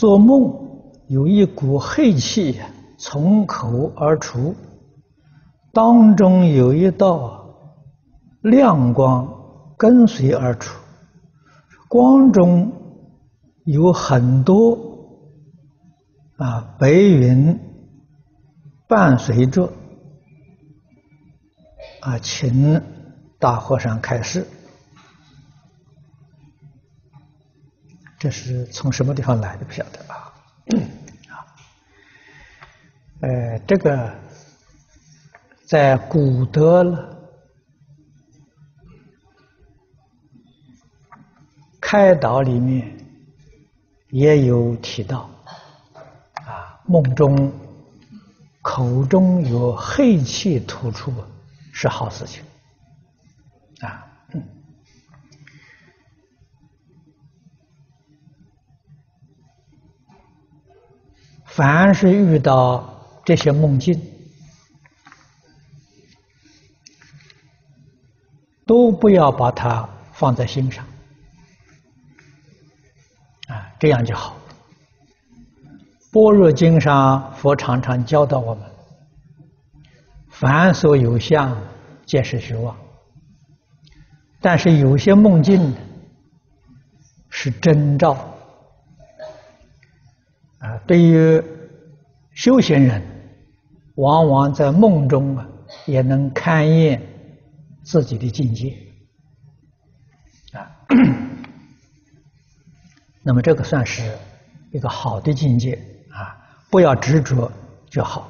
做梦有一股黑气从口而出，当中有一道亮光跟随而出，光中有很多啊白云伴随着啊，请大和尚开示。这是从什么地方来的？不晓得啊。啊，呃，这个在古德开导里面也有提到，啊，梦中口中有黑气吐出是好事情，啊。嗯凡是遇到这些梦境，都不要把它放在心上，啊，这样就好。般若经上佛常常教导我们：凡所有相，皆是虚妄。但是有些梦境是征兆。啊，对于修行人，往往在梦中啊，也能勘验自己的境界啊。那么这个算是一个好的境界啊，不要执着就好。